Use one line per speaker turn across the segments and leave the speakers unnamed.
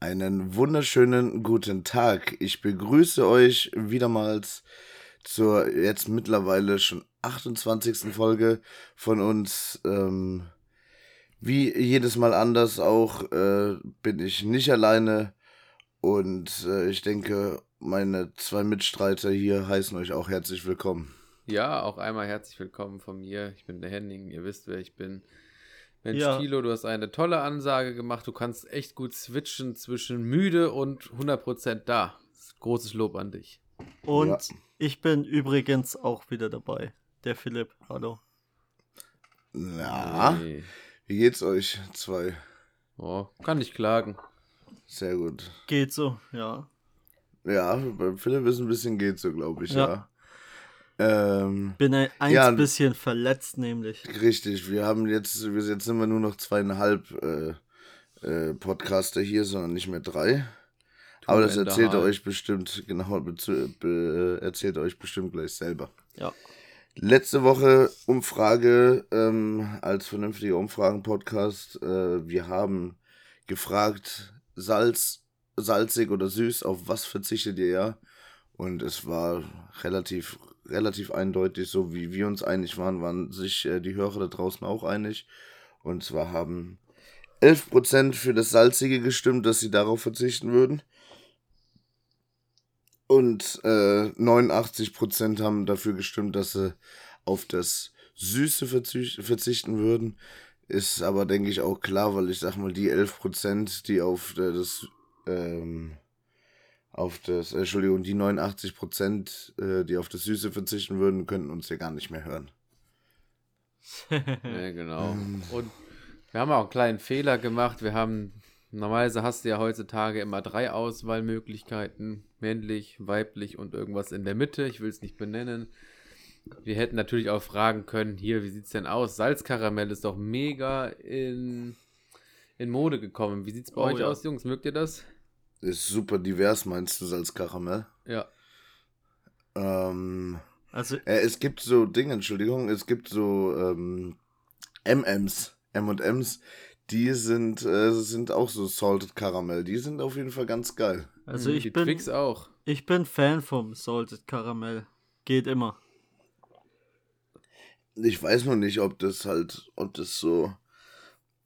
Einen wunderschönen guten Tag. Ich begrüße euch wiedermals zur jetzt mittlerweile schon 28. Folge von uns. Ähm, wie jedes Mal anders auch äh, bin ich nicht alleine und äh, ich denke, meine zwei Mitstreiter hier heißen euch auch herzlich willkommen.
Ja, auch einmal herzlich willkommen von mir. Ich bin der Henning, ihr wisst, wer ich bin. Mensch,
Ja.
Tilo, du hast eine tolle Ansage gemacht. Du kannst echt gut switchen zwischen müde und 100% da. Großes Lob an dich.
Und
Ja.
ich bin übrigens auch wieder dabei. Der Philipp, hallo.
Na,
Hey.
wie geht's euch zwei?
Oh, kann nicht klagen.
Sehr gut.
Geht so, ja.
Ja, bei Philipp ist ein bisschen geht so, glaube ich,
Ja.
ja. Ähm,
Bin ein eins
Ja.
bisschen verletzt, nämlich.
richtig, wir haben jetzt, wir jetzt sind wir nur noch zweieinhalb äh, äh, Podcaster hier, sondern nicht mehr drei. Aber das erzählt er euch bestimmt, genau, be, äh, erzählt er euch bestimmt gleich selber.
Ja.
Letzte Woche Umfrage ähm, als vernünftiger Umfragen-Podcast. Äh, wir haben gefragt, Salz, salzig oder süß, auf was verzichtet ihr ja? Und es war relativ, relativ eindeutig, so wie wir uns einig waren, waren sich äh, die Hörer da draußen auch einig. Und zwar haben 11% für das Salzige gestimmt, dass sie darauf verzichten würden. Und äh, 89% haben dafür gestimmt, dass sie auf das Süße verzicht, verzichten würden. Ist aber, denke ich, auch klar, weil ich sag mal, die 11%, die auf äh, das, ähm, auf das, äh, Entschuldigung, die 89%, äh, die auf das Süße verzichten würden, könnten uns ja gar nicht mehr hören.
Ja, genau.
Ähm.
Und wir haben auch einen kleinen Fehler gemacht. Wir haben, normalerweise hast du ja heutzutage immer drei Auswahlmöglichkeiten. Männlich, weiblich und irgendwas in der Mitte. Ich will es nicht benennen. Wir hätten natürlich auch fragen können, hier, wie sieht's denn aus? Salzkaramell ist doch mega in, in Mode gekommen. Wie sieht's bei
Oh,
euch
ja.
aus, Jungs? Mögt ihr das?
Ist super divers, meinst du, Salzkaramell?
Ja.
Ähm,
Also,
Äh, es gibt so Dinge, Entschuldigung, es gibt so ähm, MMs, M&M's, die sind, äh, sind auch so Salted Caramel. Die sind auf jeden Fall ganz geil.
also
Hm,
ich
die
bin,
Twix auch.
ich bin Fan vom Salted Karamell. Geht immer.
Ich weiß nur nicht, ob das halt, ob das so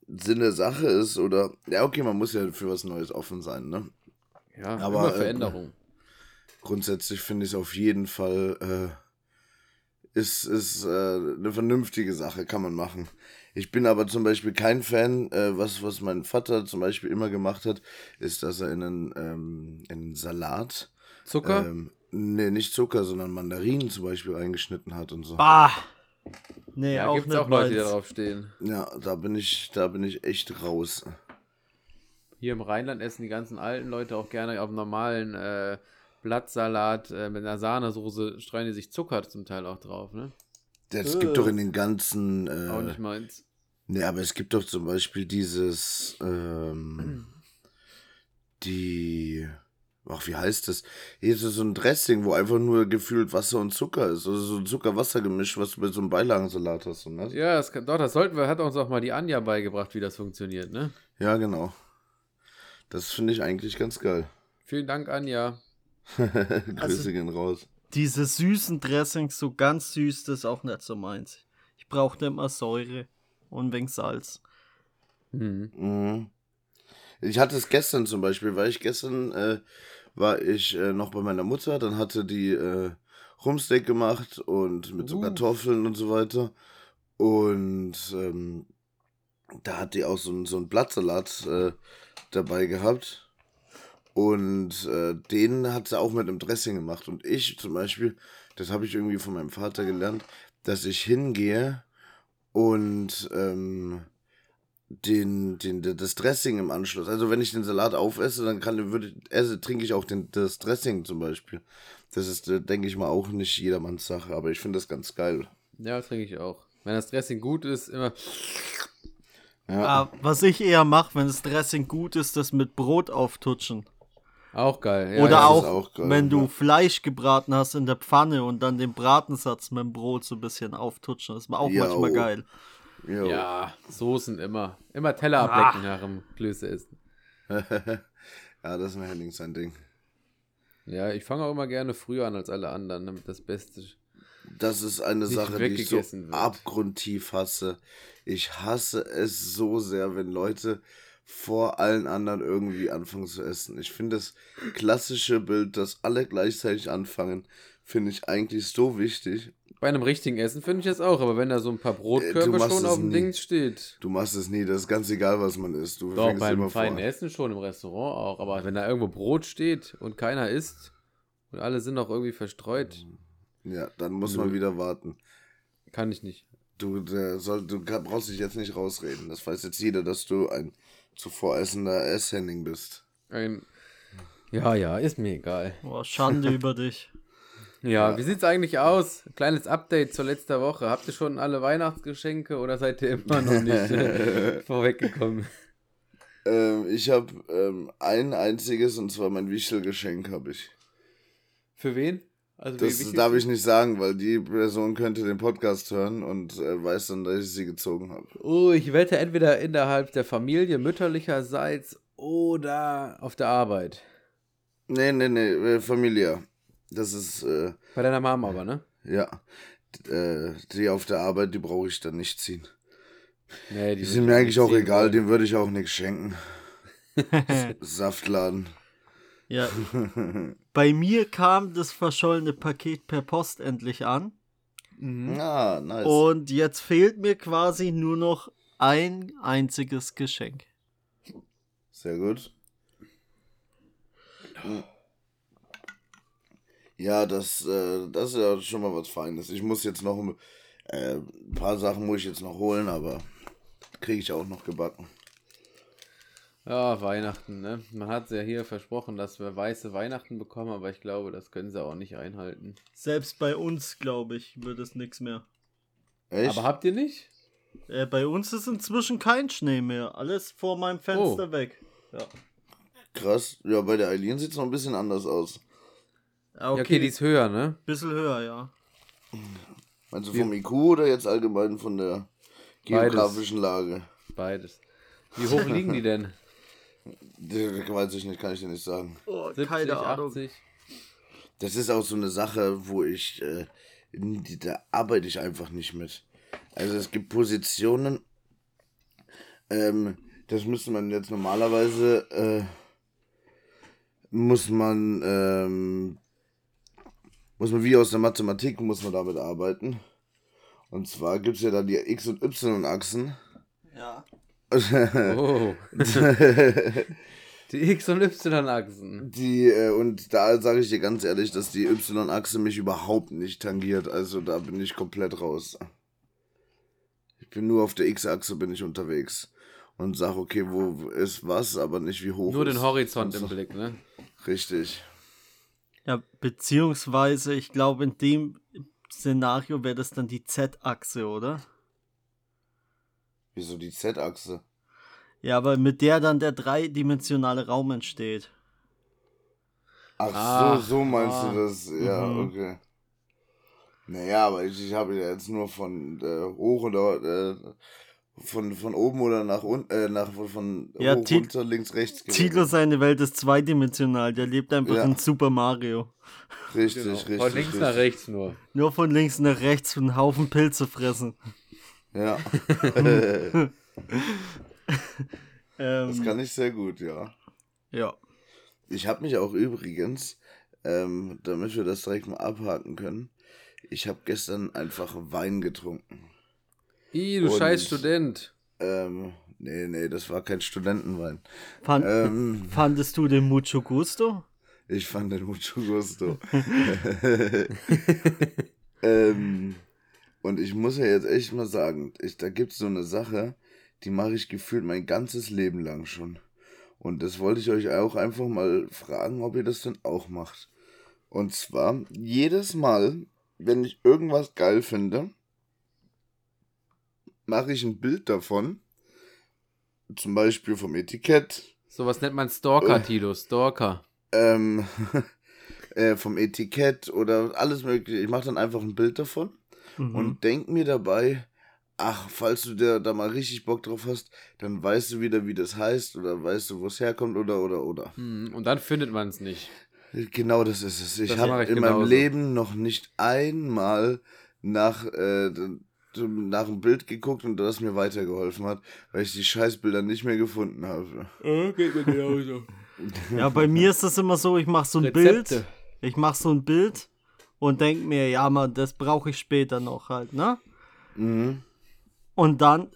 Sinn der Sache ist oder. Ja, okay, man muss ja für was Neues offen sein, ne?
Ja,
Aber,
immer
äh,
Veränderung.
Grundsätzlich finde ich es auf jeden Fall, äh, ist, ist äh, eine vernünftige Sache, kann man machen. Ich bin aber zum Beispiel kein Fan, äh, was, was mein Vater zum Beispiel immer gemacht hat, ist, dass er in einen, ähm, in einen Salat,
Zucker?
ähm, nee, nicht Zucker, sondern Mandarinen zum Beispiel eingeschnitten hat und so.
Bah! Nee,
ja,
auch
gibt's
nicht
auch Leute, die darauf stehen.
Ja, da bin ich, da bin ich echt raus.
Hier im Rheinland essen die ganzen alten Leute auch gerne auf normalen äh, Blattsalat äh, mit einer Sahnesoße, streuen die sich Zucker zum Teil auch drauf, ne?
Das
Äh.
gibt doch in den ganzen,
Auch
äh,
nicht meins.
Nee, aber es gibt doch zum Beispiel dieses, ähm, die, ach, wie heißt das? Hier ist so ein Dressing, wo einfach nur gefühlt Wasser und Zucker ist. Also so ein Zucker-Wasser-Gemisch, was du bei so einem Beilagensalat hast. Und das?
Ja, das kann, doch, das sollten wir, hat uns auch mal die Anja beigebracht, wie das funktioniert, ne?
Ja, genau. Das finde ich eigentlich ganz geil.
Vielen Dank, Anja.
Grüße
Also-
gehen raus.
Diese süßen Dressings, so ganz süß, das ist auch nicht so meins. Ich brauchte immer Säure und ein wenig Salz.
Hm.
Mhm. Ich hatte es gestern zum Beispiel, weil ich gestern äh, war ich äh, noch bei meiner Mutter, dann hatte die äh, Rumsteak gemacht und mit so
Uh.
Kartoffeln und so weiter. Und ähm, da hat die auch so, einen- so einen Blattsalat äh, dabei gehabt. Und äh, den hat sie auch mit einem Dressing gemacht. Und ich zum Beispiel, das habe ich irgendwie von meinem Vater gelernt, dass ich hingehe und ähm, den, den, das Dressing im Anschluss. Also wenn ich den Salat aufesse, dann kann, würde, esse, trinke ich auch den, das Dressing zum Beispiel. Das ist, äh, denke ich mal, auch nicht jedermanns Sache, aber ich finde das ganz geil.
Ja, trinke ich auch. Wenn das Dressing gut ist, immer.
Ja,
Ah, was ich eher mache, wenn das Dressing gut ist, das mit Brot auftutschen.
Auch geil. Ja,
Oder
ist
auch,
auch geil,
wenn du
ja.
Fleisch gebraten hast in der Pfanne und dann den Bratensatz mit dem Brot so ein bisschen auftutschen. Das war auch
Jo.
manchmal geil.
jo.
Ja, Soßen immer. Immer Teller ablecken nach dem Klöße essen.
ja, das ist ein Henning sein Ding.
Ja, ich fange auch immer gerne früher an als alle anderen, damit das Beste.
Das ist eine Sache, die ich so
weggegessen wird.
abgrundtief hasse. Ich hasse es so sehr, wenn Leute vor allen anderen irgendwie anfangen zu essen. Ich finde das klassische Bild, dass alle gleichzeitig anfangen, finde ich eigentlich so wichtig.
Bei einem richtigen Essen finde ich das auch, aber wenn da so ein paar Brotkörbe
machst
schon auf dem
nie.
Ding steht.
Du machst es nie, das ist ganz egal, was man isst. Du
Doch, beim
immer
feinen
vor.
Essen schon, im Restaurant auch. Aber wenn da irgendwo Brot steht und keiner isst und alle sind auch irgendwie verstreut,
Ja, dann muss man
Nö.
wieder warten.
kann ich nicht.
Du, der soll, du brauchst dich jetzt nicht rausreden. Das weiß jetzt jeder, dass du ein zuvor essender Esshenning bist.
Ein ja, ja, ist mir egal.
Boah, Schande über dich.
Ja,
Ja.
wie sieht's eigentlich aus? Kleines Update zur letzten Woche. Habt ihr schon alle Weihnachtsgeschenke oder seid ihr immer noch nicht äh, vorweggekommen?
Ähm, ich habe ähm, ein einziges und zwar mein Wichtelgeschenk habe ich.
Für wen? Also
Das
wie- wie-
darf ich nicht sagen, weil die Person könnte den Podcast hören und äh, weiß dann, dass ich sie gezogen habe.
Oh, ich wette entweder innerhalb der Familie mütterlicherseits oder auf der Arbeit.
Nee, nee, nee, äh, familiär. Das ist, äh,
Bei deiner Mama aber, ne?
ja. Äh, die auf der Arbeit, die brauche ich dann nicht ziehen.
Nee,
Die
wird
sind mir eigentlich auch egal,
wollen.
dem würde ich auch nichts schenken. Saftladen.
Ja. Bei mir kam das verschollene Paket per Post endlich an.
Mhm.
Ah, nice.
Und jetzt fehlt mir quasi nur noch ein einziges Geschenk.
Sehr gut. Ja, das, äh, das ist ja schon mal was Feines. Ich muss jetzt noch äh, ein paar Sachen muss ich jetzt noch holen, aber kriege ich auch noch gebacken.
Ja, Weihnachten, ne? Man hat ja hier versprochen, dass wir weiße Weihnachten bekommen, aber ich glaube, das können sie auch nicht einhalten.
Selbst bei uns, glaube ich, wird es nichts mehr.
Echt?
Aber habt ihr nicht?
Äh, bei uns ist inzwischen kein Schnee mehr. Alles vor meinem Fenster weg. Ja.
Krass. Ja, bei der Eileen sieht es noch ein bisschen anders aus.
Ah,
Ja, okay, die ist höher, ne?
bisschen höher, ja.
Meinst du vom IQ oder jetzt allgemein von der
Beides.
geografischen Lage?
Beides. Wie hoch liegen die denn?
Das weiß ich nicht, kann ich dir nicht sagen.
Oh,
70,
keine Ahnung.
80?
Das ist auch so eine Sache, wo ich, äh, da arbeite ich einfach nicht mit. Also es gibt Positionen, ähm, das müsste man jetzt normalerweise, äh, muss man, ähm, muss man wie aus der Mathematik, muss man damit arbeiten. Und zwar gibt es ja da die X- und Y-Achsen.
Ja.
Oh. Die X- und Y-Achsen.
Die, äh, und da sage ich dir ganz ehrlich, dass die Y-Achse mich überhaupt nicht tangiert. Also da bin ich komplett raus. Ich bin nur auf der X-Achse bin ich unterwegs. Und sag, okay, wo ist was, aber nicht wie hoch
Nur den Horizont im. Blick, ne?
Richtig.
Ja, beziehungsweise, ich glaube, in dem Szenario wäre das dann die Z-Achse, oder?
Wieso die Z-Achse?
Ja, aber mit der dann der dreidimensionale Raum entsteht.
Ach,
Ach,
so, so meinst
ah.
du das? Ja,
Mhm.
okay. Naja, aber ich, ich habe ja jetzt nur von äh, hoch oder äh, von, von oben oder nach unten, äh, nach von
Ja,
hoch, runter, links, rechts.
Tilo, seine Welt ist zweidimensional. Der lebt einfach
Ja.
in Super Mario.
Richtig,
Genau.
richtig.
Von links
richtig.
nach rechts nur.
Nur von links nach rechts einen Haufen Pilze fressen.
Ja.
Ähm,
das kann ich sehr gut, ja.
ja.
Ich habe mich auch übrigens, ähm, damit wir das direkt mal abhaken können, ich habe gestern einfach Wein getrunken.
Ih, du
Und-
scheiß Student.
Ähm, nee, nee, das war kein Studentenwein.
Fand,
Ähm,
Fandest du den Mucho Gusto?
ich fand den mucho gusto. ähm, und ich muss ja jetzt echt mal sagen, ich, da gibt es so eine Sache, die mache ich gefühlt mein ganzes Leben lang schon. Und das wollte ich euch auch einfach mal fragen, ob ihr das denn auch macht. Und zwar, jedes Mal, wenn ich irgendwas geil finde, mache ich ein Bild davon. Zum Beispiel vom Etikett,
Sowas nennt man Stalker, Tilo. Stalker.
ähm, äh, vom Etikett oder alles mögliche. Ich mache dann einfach ein Bild davon
Mhm.
und denk mir dabei, ach, falls du dir da mal richtig Bock drauf hast, dann weißt du wieder, wie das heißt oder weißt du, wo es herkommt oder oder oder.
Hm, Und dann findet man es nicht.
Genau das ist es. Ich
Das
habe in meinem
genauso.
Leben noch nicht einmal nach, äh, nach einem Bild geguckt und das mir weitergeholfen hat, weil ich die Scheißbilder nicht mehr gefunden habe.
geht mir genauso.
Ja, bei mir ist es immer so, ich mache so ein
Rezepte.
Bild. Ich mache so ein Bild und denk mir, ja, man, das brauche ich später noch halt, ne?
Mhm.
Und dann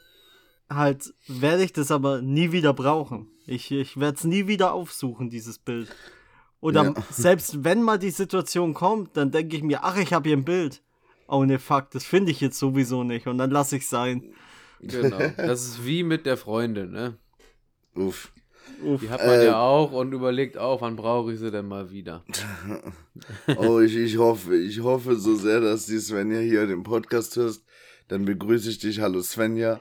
halt werde ich das aber nie wieder brauchen. Ich, ich werde es nie wieder aufsuchen, dieses Bild. Oder
Ja.
selbst wenn mal die Situation kommt, dann denke ich mir, ach, ich habe hier ein Bild. Oh ne, fuck, das finde ich jetzt sowieso nicht. Und dann lasse ich sein.
Genau. Das ist wie mit der Freundin, ne?
Uff.
Uff.
Die hat man
Äh,
ja auch und überlegt auch, wann brauche ich sie denn mal wieder.
Oh, ich, ich hoffe, ich hoffe so sehr, dass die Svenja hier den Podcast hörst. Dann begrüße ich dich. Hallo Svenja.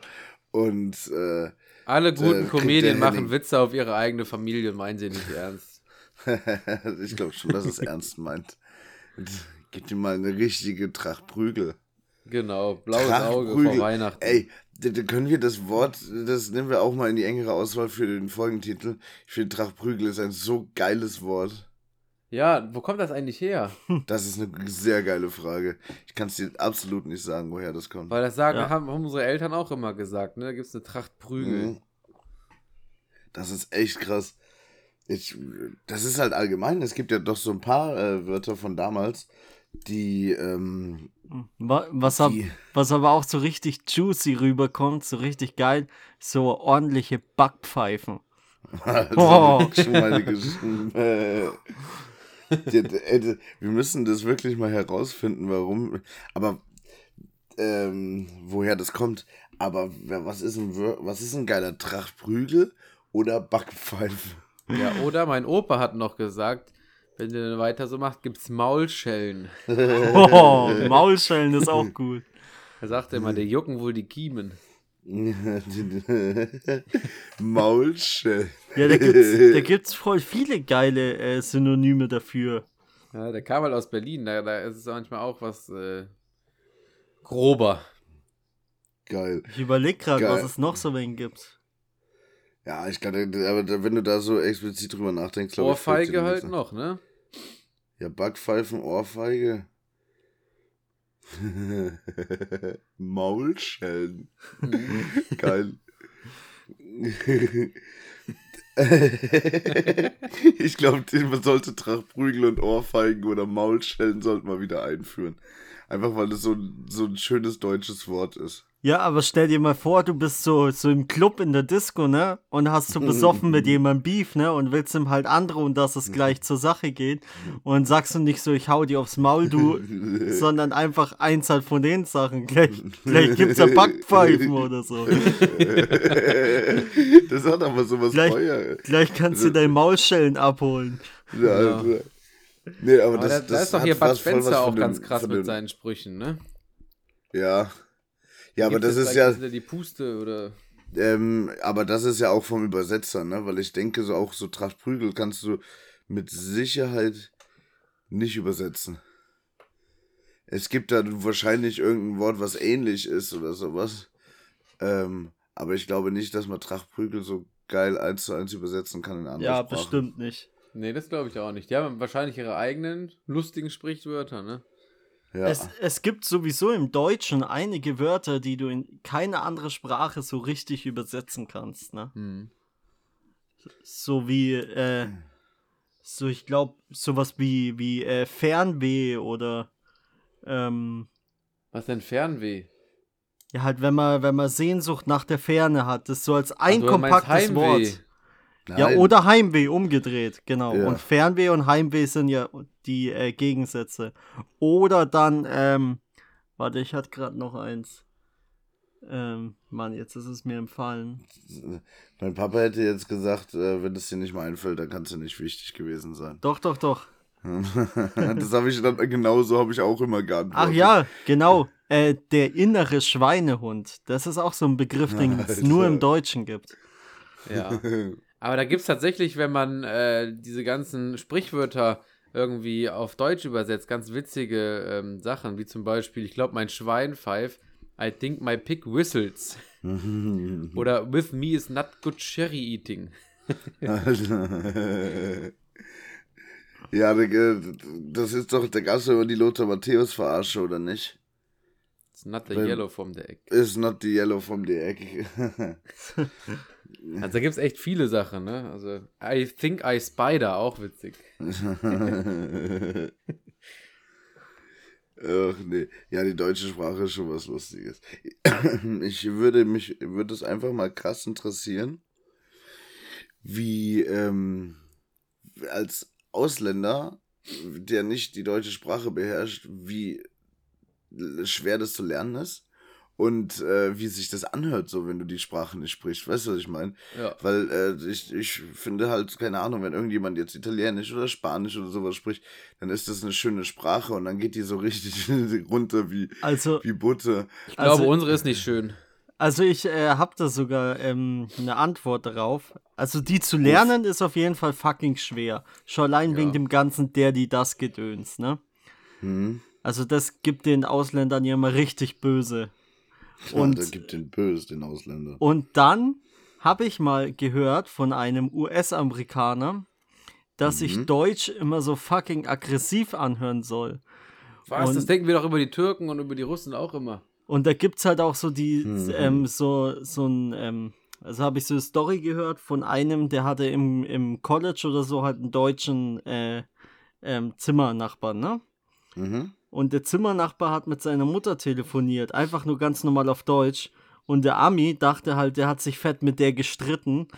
Und äh,
Alle guten
kriegt
Comedien
der
machen Witze auf ihre eigene Familie und meinen sie nicht ernst.
ich glaube schon, dass es ernst meint. Gib dir mal eine richtige Tracht Prügel.
Genau, blaues
Tracht
Auge
Prügel.
vor Weihnachten.
Ey, können wir das Wort, das nehmen wir auch mal in die engere Auswahl für den Folgentitel. Ich finde, Tracht Prügel ist ein so geiles Wort.
Ja, wo kommt das eigentlich her?
Das ist eine sehr geile Frage. Ich kann es dir absolut nicht sagen, woher das kommt.
Weil das sagen,
Ja.
haben, haben unsere Eltern auch immer gesagt, ne? Da gibt es eine Tracht Prügel.
Mhm. Das ist echt krass. Ich, das ist halt allgemein. Es gibt ja doch so ein paar äh, Wörter von damals, die, ähm,
Was, ab, was aber auch so richtig juicy rüberkommt, so richtig geil, so ordentliche Backpfeifen.
Also,
Oh.
schon Geschichten. Äh, wir müssen das wirklich mal herausfinden, warum. Aber ähm, woher das kommt. Aber was ist ein, was ist ein geiler Trachtprügel oder Backpfeife?
Ja, oder mein Opa hat noch gesagt, wenn ihr dann weiter so macht, gibt's Maulschellen.
Oh, Maulschellen ist auch gut.
Er sagte immer, der jucken wohl die Kiemen.
Maulschell.
Ja, da gibt's, da gibt's voll viele geile äh, Synonyme dafür.
Ja, der kam halt aus Berlin, da, da ist es manchmal auch was äh, grober.
Geil.
Ich überlege gerade, was es noch so wen gibt.
Ja, ich aber da- wenn du da so explizit drüber nachdenkst, glaube ich.
Ohrfeige halt
nichts
noch, ne?
Ja, Backpfeifen, Ohrfeige. Maulschellen. Geil. ich glaube, man sollte Trachtprügel und Ohrfeigen oder Maulschellen sollte man wieder einführen. Einfach weil das so, so ein schönes deutsches Wort ist.
Ja, aber stell dir mal vor, du bist so, so im Club in der Disco, ne? Und hast so besoffen mit jemandem Beef, ne? Und willst ihm halt androhen, dass es gleich zur Sache geht. Und sagst du nicht so, ich hau dir aufs Maul, du, sondern einfach eins halt von den Sachen. Gleich, gleich gibt's ja Backpfeifen oder so.
das hat aber sowas
Gleich-
Feuer.
Gleich kannst du deine Maulschellen abholen.
Ja, Alter. Nee, aber,
Aber
das,
da, da ist doch hier Bud Spencer auch ganz krass mit
dem-
seinen Sprüchen, ne?
Ja. Ja, aber
Gibt
das ist ja,
ist die Puste oder.
ähm, aber das ist ja auch vom Übersetzer, ne? Weil ich denke, so auch so Trachtprügel kannst du mit Sicherheit nicht übersetzen. Es gibt da wahrscheinlich irgendein Wort, was ähnlich ist oder sowas. Ähm, aber ich glaube nicht, dass man Trachtprügel so geil eins zu eins übersetzen kann in andere
Ja,
Sprachen.
bestimmt nicht.
Nee, das glaube ich auch nicht. Die haben wahrscheinlich ihre eigenen lustigen Sprichwörter, ne?
Ja.
Es, es gibt sowieso im Deutschen einige Wörter, die du in keine andere Sprache so richtig übersetzen kannst, ne?
Hm.
So wie, äh, so ich glaube, sowas wie, wie äh, Fernweh oder, ähm,
Was denn Fernweh?
ja halt, wenn man, wenn man Sehnsucht nach der Ferne hat, das so als ein
meinst
kompaktes. Wort. Ja,
Nein.
oder Heimweh umgedreht, genau.
Ja.
Und Fernweh und Heimweh sind ja die äh, Gegensätze. Oder dann, ähm, warte, ich hatte gerade noch eins. Ähm, Mann, jetzt ist es mir empfallen.
Mein Papa hätte jetzt gesagt, äh, wenn es dir nicht mal einfällt, dann kann es dir nicht wichtig gewesen sein.
Doch, doch, doch.
das habe ich dann genauso habe ich auch immer geantwortet.
Ach ja, genau. Äh, der innere Schweinehund. Das ist auch so ein Begriff, den es nur im Deutschen gibt.
Ja. Aber da gibt es tatsächlich, wenn man äh, diese ganzen Sprichwörter irgendwie auf Deutsch übersetzt, ganz witzige ähm, Sachen, wie zum Beispiel, ich glaube, mein Schwein pfeift. I think my pig whistles. Oder with me is not good cherry eating.
ja, der- das ist doch, gab es immer die Lothar Matthäus-Verarsche, oder nicht?
It's not the
Wenn-
yellow from the egg.
Is not the yellow from the egg.
Also da gibt es echt viele Sachen, ne? Also I think I spider, auch witzig.
Ach nee. Ja, die deutsche Sprache ist schon was Lustiges. Ich würde mich, würde es einfach mal krass interessieren, wie ähm, als Ausländer, der nicht die deutsche Sprache beherrscht, wie schwer das zu lernen ist und äh, wie sich das anhört, so wenn du die Sprache nicht sprichst. Weißt du, was ich meine?
Ja.
Weil äh, ich, ich finde halt, keine Ahnung, wenn irgendjemand jetzt Italienisch oder Spanisch oder sowas spricht, dann ist das eine schöne Sprache und dann geht die so richtig runter wie,
Also,
wie Butter.
Ich glaube,
Also-
unsere ist nicht schön.
also ich äh, habe da sogar ähm, eine Antwort darauf. Also die zu lernen ist auf jeden Fall fucking schwer. Schon allein
Ja.
wegen dem ganzen der, die das Gedöns, ne?
Hm?
Also das gibt den Ausländern ja immer richtig böse.
Und da gibt den Bös, den Ausländer.
und dann habe ich mal gehört von einem US-Amerikaner, dass sich
Mhm.
Deutsch immer so fucking aggressiv anhören soll.
Was?
Und-
das denken wir doch über die Türken und über die Russen auch immer.
Und da gibt's halt auch so die,
Mhm.
ähm, so, so ein, ähm, also habe ich so eine Story gehört von einem, der hatte im, im College oder so halt einen deutschen äh, ähm, Zimmernachbarn, ne?
Mhm.
Und der Zimmernachbar hat mit seiner Mutter telefoniert, einfach nur ganz normal auf Deutsch. Und der Ami dachte halt, der hat sich fett mit der gestritten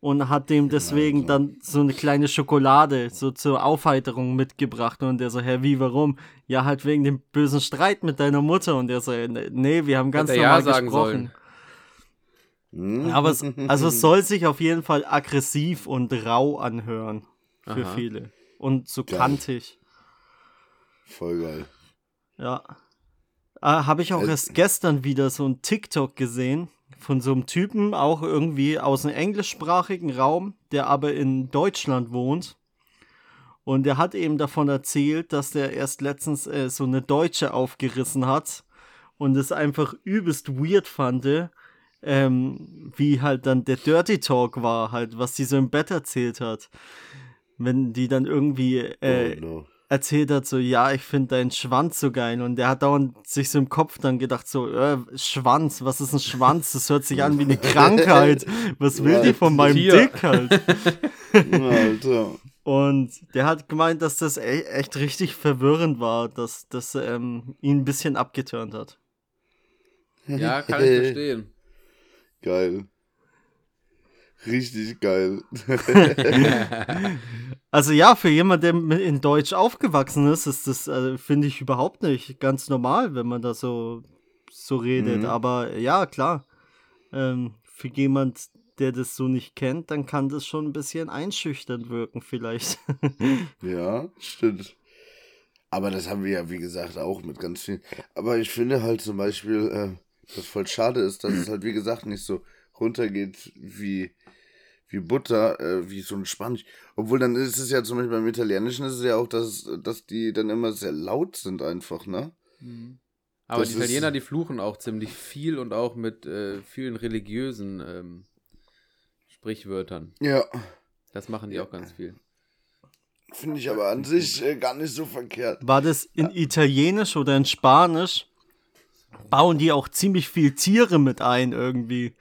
und hat dem deswegen dann so eine kleine Schokolade so zur Aufheiterung mitgebracht. Und der so, hä, wie, warum? Ja, halt wegen dem bösen Streit mit deiner Mutter. Und der so, nee, wir haben ganz normal
ja
gesprochen.
Hm?
Aber es, also es soll sich auf jeden Fall aggressiv und rau anhören. Für
Aha.
viele. Und so
Geil.
kantig.
Voll geil.
Ja. Äh, Habe ich auch
Also-
erst gestern wieder so ein TikTok gesehen von so einem Typen, auch irgendwie aus dem englischsprachigen Raum, der aber in Deutschland wohnt. Und der hat eben davon erzählt, dass der erst letztens äh, so eine Deutsche aufgerissen hat und es einfach übelst weird fand, ähm, wie halt dann der Dirty Talk war, halt, was die so im Bett erzählt hat. Wenn die dann irgendwie äh,
oh, no.
Erzählt hat, so, ja, ich finde deinen Schwanz so geil. Und der hat dauernd sich so im Kopf dann gedacht, so, äh, Schwanz, was ist ein Schwanz? Das hört sich an wie eine Krankheit. Was will die von meinem
Tier.
Dick halt?
Alter.
Und der hat gemeint, dass das e echt richtig verwirrend war, dass das ähm, ihn ein bisschen abgeturnt hat.
Ja, kann ich verstehen.
Geil. Richtig geil.
Also ja, für jemand, der in Deutsch aufgewachsen ist, ist das, äh, finde ich, überhaupt nicht ganz normal, wenn man da so, so redet.
Mhm.
Aber ja, klar, ähm, für jemand, der das so nicht kennt, dann kann das schon ein bisschen einschüchternd wirken vielleicht.
Ja, stimmt. Aber das haben wir ja, wie gesagt, auch mit ganz vielen. Aber ich finde halt zum Beispiel, äh, was voll schade ist, dass es halt, wie gesagt, nicht so runtergeht wie, wie Butter, äh, wie so ein Spanisch. Obwohl dann ist es ja zum Beispiel beim Italienischen ist es ja auch, dass, dass die dann immer sehr laut sind einfach, ne?
Aber
Das
die Italiener, die fluchen auch ziemlich viel und auch mit äh, vielen religiösen ähm, Sprichwörtern.
Ja.
Das machen die auch ganz viel.
Finde ich aber an sich äh, gar nicht so verkehrt.
War das in Italienisch oder in Spanisch? Bauen die auch ziemlich viel Tiere mit ein irgendwie.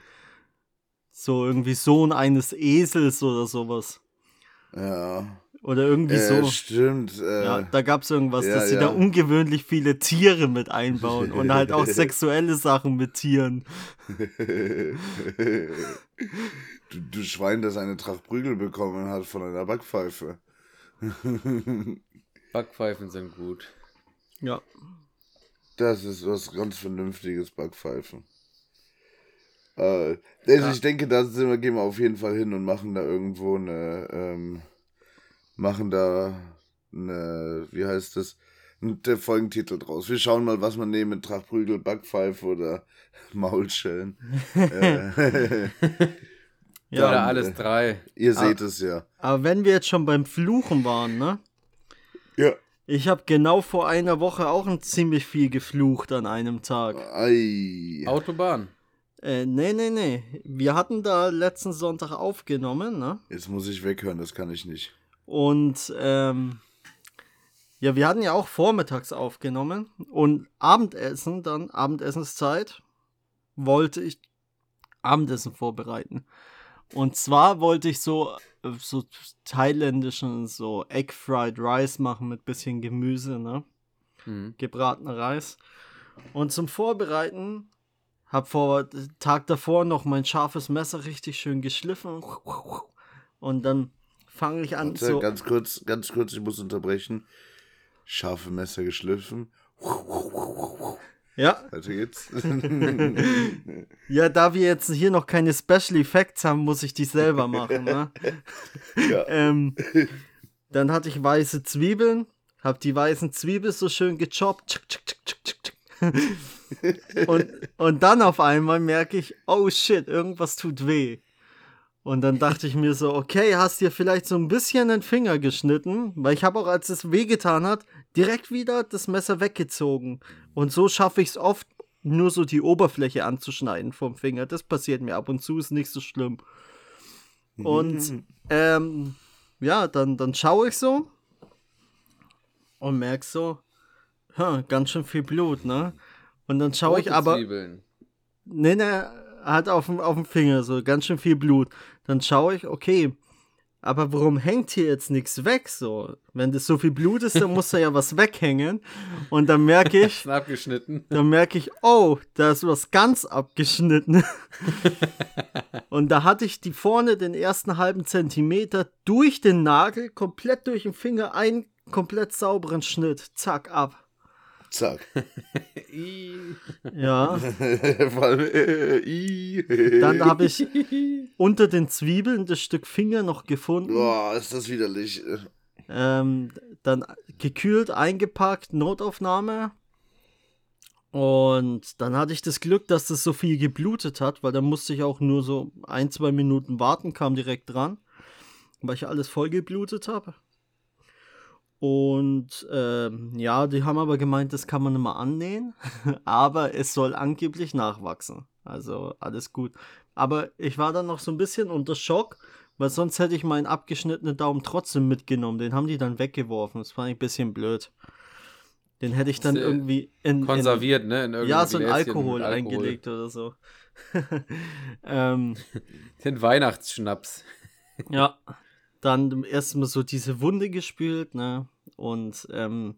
So irgendwie Sohn eines Esels oder sowas.
Ja.
Oder irgendwie
Äh,
so.
stimmt. Äh,
Ja, da gab es irgendwas,
ja,
dass sie
ja.
da ungewöhnlich viele Tiere mit einbauen und halt auch sexuelle Sachen mit Tieren.
du, du Schwein, das eine Tracht Prügel bekommen hat von einer Backpfeife.
Backpfeifen sind gut.
Ja.
Das ist was ganz Vernünftiges, Backpfeifen. Äh, also ich denke, da sind wir, gehen wir auf jeden Fall hin und machen da irgendwo eine, ähm, machen da eine, wie heißt das, der Folgentitel draus. Wir schauen mal, was man nehmen, Tracht Prügel, Backpfeife oder Maulschellen. äh,
Ja,
Oder alles
äh,
drei.
ihr
Ah.
seht es ja.
Aber wenn wir jetzt schon beim Fluchen waren, ne?
Ja.
Ich habe genau vor einer Woche auch ein ziemlich viel geflucht an einem Tag.
Ei.
Autobahn.
Äh, nee, nee, nee. Wir hatten da letzten Sonntag aufgenommen, ne?
Jetzt muss ich weghören, das kann ich nicht.
Und ähm, ja, wir hatten ja auch vormittags aufgenommen und Abendessen, dann Abendessenszeit, wollte ich Abendessen vorbereiten. Und zwar wollte ich so, äh, so thailändischen, so Egg Fried Rice machen mit bisschen Gemüse, ne?
Mhm.
Gebratener Reis. Und zum Vorbereiten hab vor Tag davor noch mein scharfes Messer richtig schön geschliffen. Und dann fange ich an
Warte,
so.
Ganz kurz, ganz kurz, ich muss unterbrechen. Scharfe Messer geschliffen.
Ja,
Weiter geht's.
ja, da wir jetzt hier noch keine Special Effects haben, muss ich die selber machen, ne?
ja.
ähm, dann hatte ich weiße Zwiebeln, hab die weißen Zwiebeln so schön gechoppt. und, und dann auf einmal merke ich, oh shit, irgendwas tut weh. Und dann dachte ich mir so, okay, hast dir vielleicht so ein bisschen den Finger geschnitten, weil ich habe auch, als es wehgetan hat, direkt wieder das Messer weggezogen. Und so schaffe ich es oft, nur so die Oberfläche anzuschneiden vom Finger. Das passiert mir ab und zu, ist nicht so schlimm. Und ähm, ja, dann, dann schaue ich so und merke so, ganz schön viel Blut, ne? Und dann schaue ich aber.
Zwiebeln.
Nee, nee, hat auf dem, auf dem Finger so ganz schön viel Blut. Dann schaue ich, okay, aber warum hängt hier jetzt nichts weg so? Wenn das so viel Blut ist, dann muss da ja was weghängen. Und dann merke ich,
abgeschnitten.
dann merke ich, oh, da ist was ganz abgeschnitten. Und da hatte ich die vorne den ersten halben Zentimeter durch den Nagel, komplett durch den Finger, einen komplett sauberen Schnitt. Zack, ab.
Zack.
Ja.
Vor allem, äh, i.
Dann habe ich unter den Zwiebeln das Stück Finger noch gefunden.
Boah, ist das widerlich.
Ähm, dann gekühlt, eingepackt, Notaufnahme. Und dann hatte ich das Glück, dass das so viel geblutet hat, weil dann musste ich auch nur so ein, zwei Minuten warten, kam direkt dran, weil ich alles voll geblutet habe. Und ähm, ja, die haben aber gemeint, das kann man immer annähen, aber es soll angeblich nachwachsen. Also alles gut. Aber ich war dann noch so ein bisschen unter Schock, weil sonst hätte ich meinen abgeschnittenen Daumen trotzdem mitgenommen. Den haben die dann weggeworfen. Das fand ich ein bisschen blöd. Den hätte ich dann
Ist, äh,
irgendwie in, in
Konserviert, ne? In
ja, so ein Alkohol,
mit
eingelegt oder so. ähm,
Den Weihnachtsschnaps.
ja, dann erstmal so diese Wunde gespült, ne? Und ähm,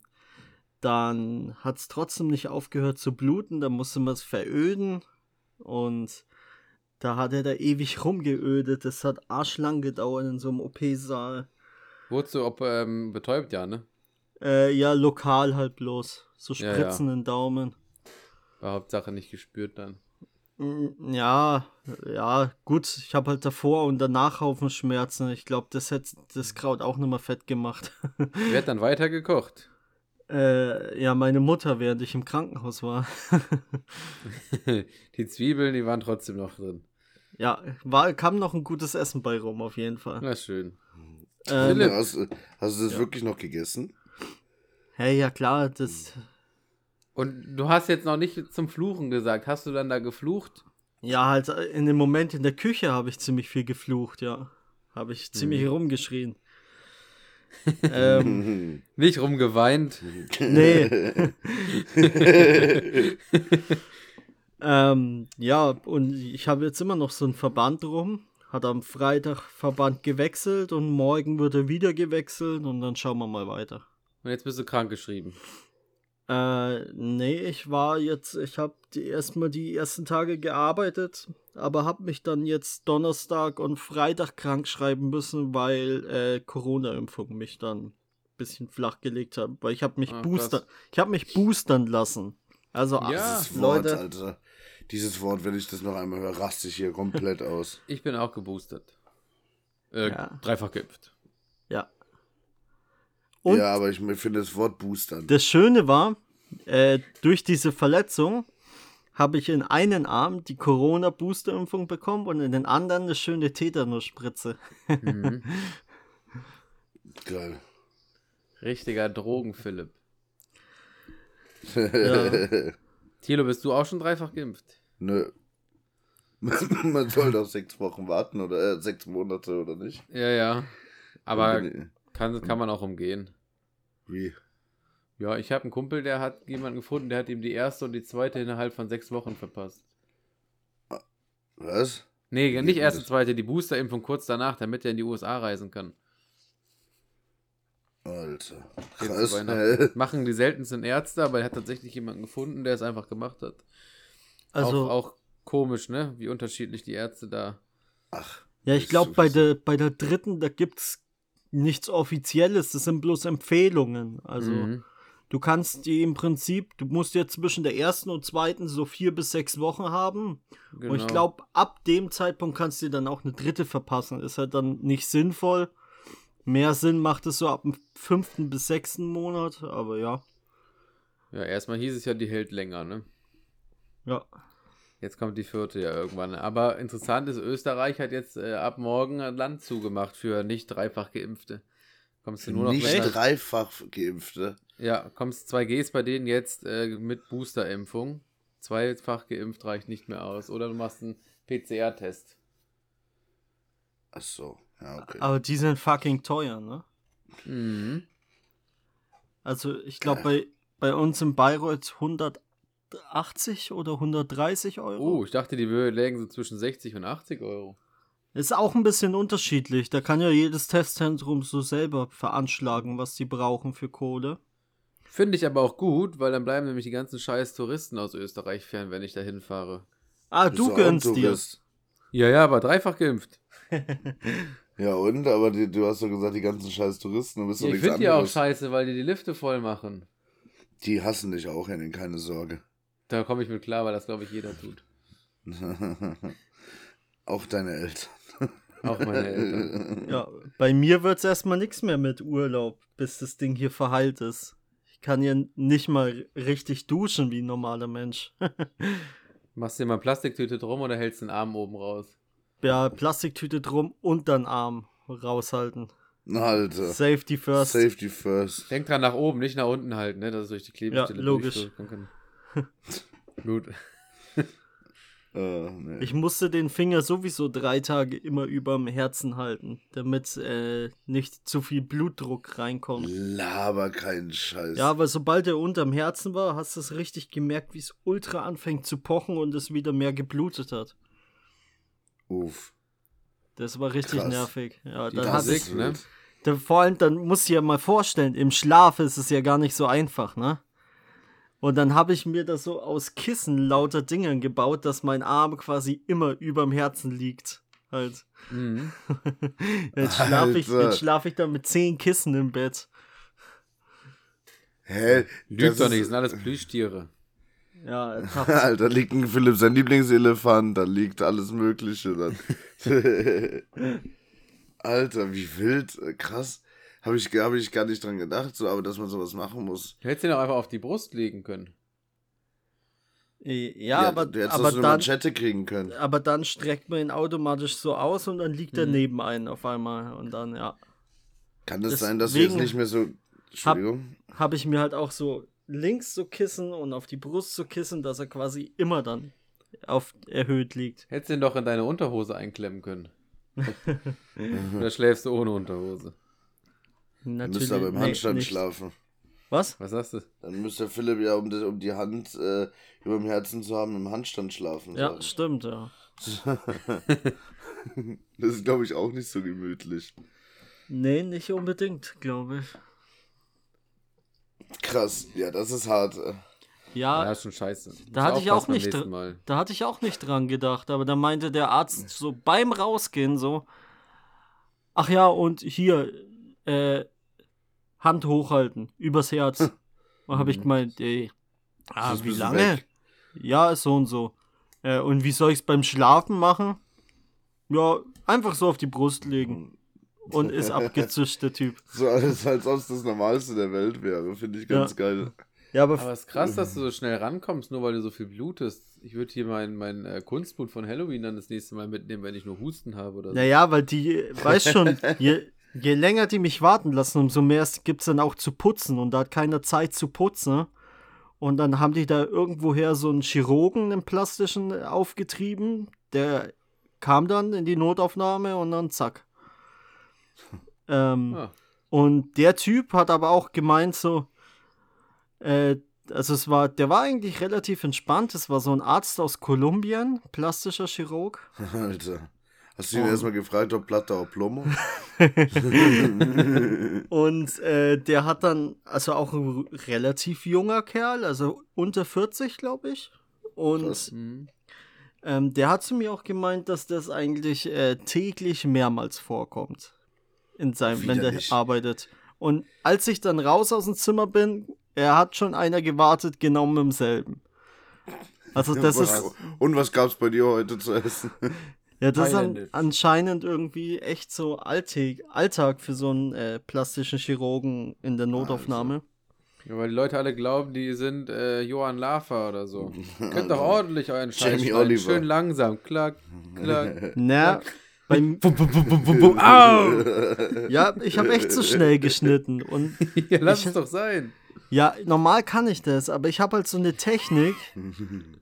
dann hat es trotzdem nicht aufgehört zu bluten, dann musste man es veröden und da hat er da ewig rumgeödet. Das hat arschlang gedauert in so einem OP-Saal.
Wurdest du ob, ähm, betäubt, ja, ne?
Äh, ja, lokal halt bloß. So
Ja, ja.
spritzenden Daumen.
War Hauptsache nicht gespürt dann.
Mm, Ja, ja, gut. Ich habe halt davor und danach Haufen Schmerzen. Ich glaube, das hätte das Kraut auch nicht mehr fett gemacht.
Wer hat dann weiter gekocht?
äh, ja, meine Mutter, während ich im Krankenhaus war.
die Zwiebeln, die waren trotzdem noch drin.
ja, war, kam noch ein gutes Essen bei rum, auf jeden Fall.
Na schön.
Ähm,
Philipp.
Hast, du- hast du das
Ja.
wirklich noch gegessen?
hey, ja klar, das.
Und du hast jetzt noch nicht zum Fluchen gesagt. Hast du dann da geflucht?
Ja, halt äh, in dem Moment in der Küche habe ich ziemlich viel geflucht, ja. Habe ich ziemlich rumgeschrien. ähm,
Nicht rumgeweint.
nee. ähm, ja, und ich habe jetzt immer noch so einen Verband rum. Hat am Freitag Verband gewechselt und morgen wird er wieder gewechselt und dann schauen wir mal weiter.
Und jetzt bist du krank geschrieben.
Äh, nee, ich war jetzt, ich habe die, erstmal die ersten Tage gearbeitet, aber habe mich dann jetzt Donnerstag und Freitag krank schreiben müssen, weil äh, Corona-Impfung mich dann ein bisschen flach gelegt hat, weil ich habe mich
Ah,
booster,
krass.
ich habe mich boostern lassen. Also ach,
Ja.
Dieses Wort,
Leute,
Alter. Dieses Wort, wenn ich das noch einmal höre, raste ich hier komplett aus.
Ich bin auch geboostert. Äh,
Ja.
Dreifach geimpft.
ja. Und
ja, aber ich finde das Wort boostern.
Das Schöne war, äh, durch diese Verletzung habe ich in einen Arm die Corona-Booster-Impfung bekommen und in den anderen eine schöne Tetanus-Spritze.
Mhm.
Geil.
Richtiger Drogen-Philipp.
Ja.
Thilo, bist du auch schon dreifach geimpft?
Nö. Man soll doch sechs Wochen warten oder äh, sechs Monate oder nicht?
Ja, ja. Aber kann, kann man auch umgehen.
Wie?
Ja, ich habe einen Kumpel, der hat jemanden gefunden, der hat ihm die erste und die zweite innerhalb von sechs Wochen verpasst.
Was?
Nee,
Wie
nicht erste,
das?
zweite, die Boosterimpfung kurz danach, damit er in die USA reisen kann.
Alter. Krass.
Machen die seltensten Ärzte, aber er hat tatsächlich jemanden gefunden, der es einfach gemacht hat.
Also,
auch, auch komisch, ne? Wie unterschiedlich die Ärzte da.
Ach.
ja, ich glaube, bei der, bei der dritten, da gibt's nichts Offizielles, das sind bloß Empfehlungen. Also,
Mhm.
du kannst die im Prinzip, du musst ja zwischen der ersten und zweiten so vier bis sechs Wochen haben.
genau.
Und ich glaube, ab dem Zeitpunkt kannst du dir dann auch eine dritte verpassen. Ist halt dann nicht sinnvoll. Mehr Sinn macht es so ab dem fünften bis sechsten Monat, aber ja.
Ja, erstmal hieß es ja, die hält länger, ne?
Ja.
Jetzt kommt die vierte ja irgendwann. Aber interessant ist, Österreich hat jetzt äh, ab morgen ein Land zugemacht für nicht dreifach Geimpfte. Kommst du nur noch
Nicht
mit
dreifach Geimpfte.
Ja, kommst 2Gs bei denen jetzt äh, mit Boosterimpfung. Zweifach geimpft reicht nicht mehr aus. Oder du machst einen PCR-Test.
Ach so. Ja, okay.
Aber die sind fucking teuer, ne?
Mhm.
Also ich glaube bei, bei uns in Bayreuth 180 oder 130 Euro.
Oh, ich dachte, die Höhe lägen so zwischen 60 und 80 Euro.
Ist auch ein bisschen unterschiedlich. Da kann ja jedes Testzentrum so selber veranschlagen, was sie brauchen für Kohle.
Finde ich aber auch gut, weil dann bleiben nämlich die ganzen scheiß Touristen aus Österreich fern, wenn ich da hinfahre.
Ah, du gönnst dir.
Ja, ja, aber dreifach geimpft.
Ja, und? Aber die, du hast doch gesagt, die ganzen scheiß Touristen, du bist doch
ich
nichts
finde die auch scheiße, weil die die Lifte voll machen.
Die hassen dich auch, Henning, keine Sorge.
Da komme ich mit klar, weil das glaube ich jeder tut.
auch deine Eltern.
Auch meine Eltern.
Ja, bei mir wird's erstmal nichts mehr mit Urlaub, bis das Ding hier verheilt ist. Ich kann hier nicht mal richtig duschen wie ein normaler Mensch.
Machst du dir mal Plastiktüte drum oder hältst den Arm oben raus?
ja, Plastiktüte drum und dann Arm raushalten.
Alter.
Safety first.
Safety first.
Denk dran nach oben, nicht nach unten halten, ne? Dass es durch die Klebestelle
Ja, logisch.
Gut.
Äh, nee.
Ich musste den Finger sowieso drei Tage immer überm Herzen halten, damit äh, nicht zu viel Blutdruck reinkommt.
Laber keinen Scheiß.
Ja, aber sobald er unterm Herzen war, hast du es richtig gemerkt, wie es ultra anfängt zu pochen und es wieder mehr geblutet hat.
Uff.
Das war richtig
Krass.
nervig. Ja,
Die
dann
Das
hat
ist
ne?
wild.
da, vor allem, dann musst du dir mal vorstellen, im Schlaf ist es ja gar nicht so einfach, ne? Und dann habe ich mir das so aus Kissen lauter Dingern gebaut, dass mein Arm quasi immer überm Herzen liegt. Halt.
Mhm.
Jetzt schlafe ich, jetzt schlaf ich dann mit zehn Kissen im Bett.
Hä?
Lügt doch nicht, sind alles Plüschtiere.
Ja,
Alter, liegt ein Philipp sein Lieblingselefant, da liegt alles Mögliche. Dann. Alter, wie wild, äh, krass. Habe ich, hab ich gar nicht dran gedacht, so, aber dass man sowas machen muss.
Du hättest ihn auch einfach auf die Brust legen können.
Äh, ja, aber,
du hättest
aber,
eine
dann,
Manschette kriegen können.
aber dann streckt man ihn automatisch so aus und dann liegt er
Mhm.
neben einen auf einmal. Und dann, ja,
Kann das
Deswegen-
sein, dass du jetzt nicht mehr so. Entschuldigung.
habe ich mir halt auch so links so Kissen und auf die Brust so Kissen, dass er quasi immer dann auf erhöht liegt.
Hättest ihn doch in deine Unterhose einklemmen können. Oder schläfst du ohne Unterhose?
Dann
Natürlich
müsste aber im
nee,
Handstand
nicht.
schlafen.
Was?
Was sagst du?
Dann müsste Philipp ja, um die, um die Hand äh, über dem Herzen zu haben, im Handstand schlafen.
Ja,
sagen.
stimmt, ja.
Das ist, glaube ich, auch nicht so gemütlich.
Nee, nicht unbedingt, glaube ich.
Krass, ja, das ist hart. äh.
Ja,
Ja,
ist schon scheiße.
da hatte ich auch nicht da hatte ich auch nicht dran gedacht, aber da meinte der Arzt so beim Rausgehen so, ach ja, und hier, äh, Hand hochhalten, übers Herz. Da habe ich gemeint, ey, ah, wie lange?
weg.
Ja, so und so. Äh, und wie soll ich es beim Schlafen machen? Ja, einfach so auf die Brust legen. Und ist abgezischt, der Typ.
So alles, als ob es das Normalste der Welt wäre. Finde ich ganz
Ja.
geil.
Ja, aber,
Aber es ist krass, dass du so schnell rankommst, nur weil du so viel blutest. Ich würde hier mein, mein äh, Kunstblut von Halloween dann das nächste Mal mitnehmen, wenn ich nur Husten habe oder so.
naja, weil die, weißt schon, je, je länger die mich warten lassen, umso mehr gibt es dann auch zu putzen. Und da hat keiner Zeit zu putzen. Und dann haben die da irgendwoher so einen Chirurgen, einen plastischen, aufgetrieben. Der kam dann in die Notaufnahme und dann zack. Ähm,
Ah.
Und der Typ hat aber auch gemeint, so, äh, also es war, der war eigentlich relativ entspannt. Es war so ein Arzt aus Kolumbien, plastischer Chirurg.
Alter. Hast du ihn
Oh.
erstmal gefragt, ob Platte auch Plomo?
Und äh, der hat dann, also auch ein relativ junger Kerl, also unter 40, glaube ich. Und.
Mhm.
ähm, der hat zu mir auch gemeint, dass das eigentlich äh, täglich mehrmals vorkommt. In seinem, wenn der arbeitet. Und als ich dann raus aus dem Zimmer bin, er hat schon einer gewartet, genau mit demselben. Also das
was,
ist,
Und was gab's bei dir heute zu essen?
Ja, das ist an, anscheinend irgendwie echt so Alltag, Alltag für so einen äh, plastischen Chirurgen in der Notaufnahme.
Ja, weil die Leute alle glauben, die sind äh, Johann Lafer oder so. Könnt doch ordentlich euren Scheiß. Schön langsam. Klack, klack.
Na, beim,
Bum, bum, bum, bum, bum, bum. Au!
ja, ich habe echt so schnell geschnitten und
ja, lass
Ich-
es doch sein.
ja, normal kann ich das, aber ich habe halt so eine Technik.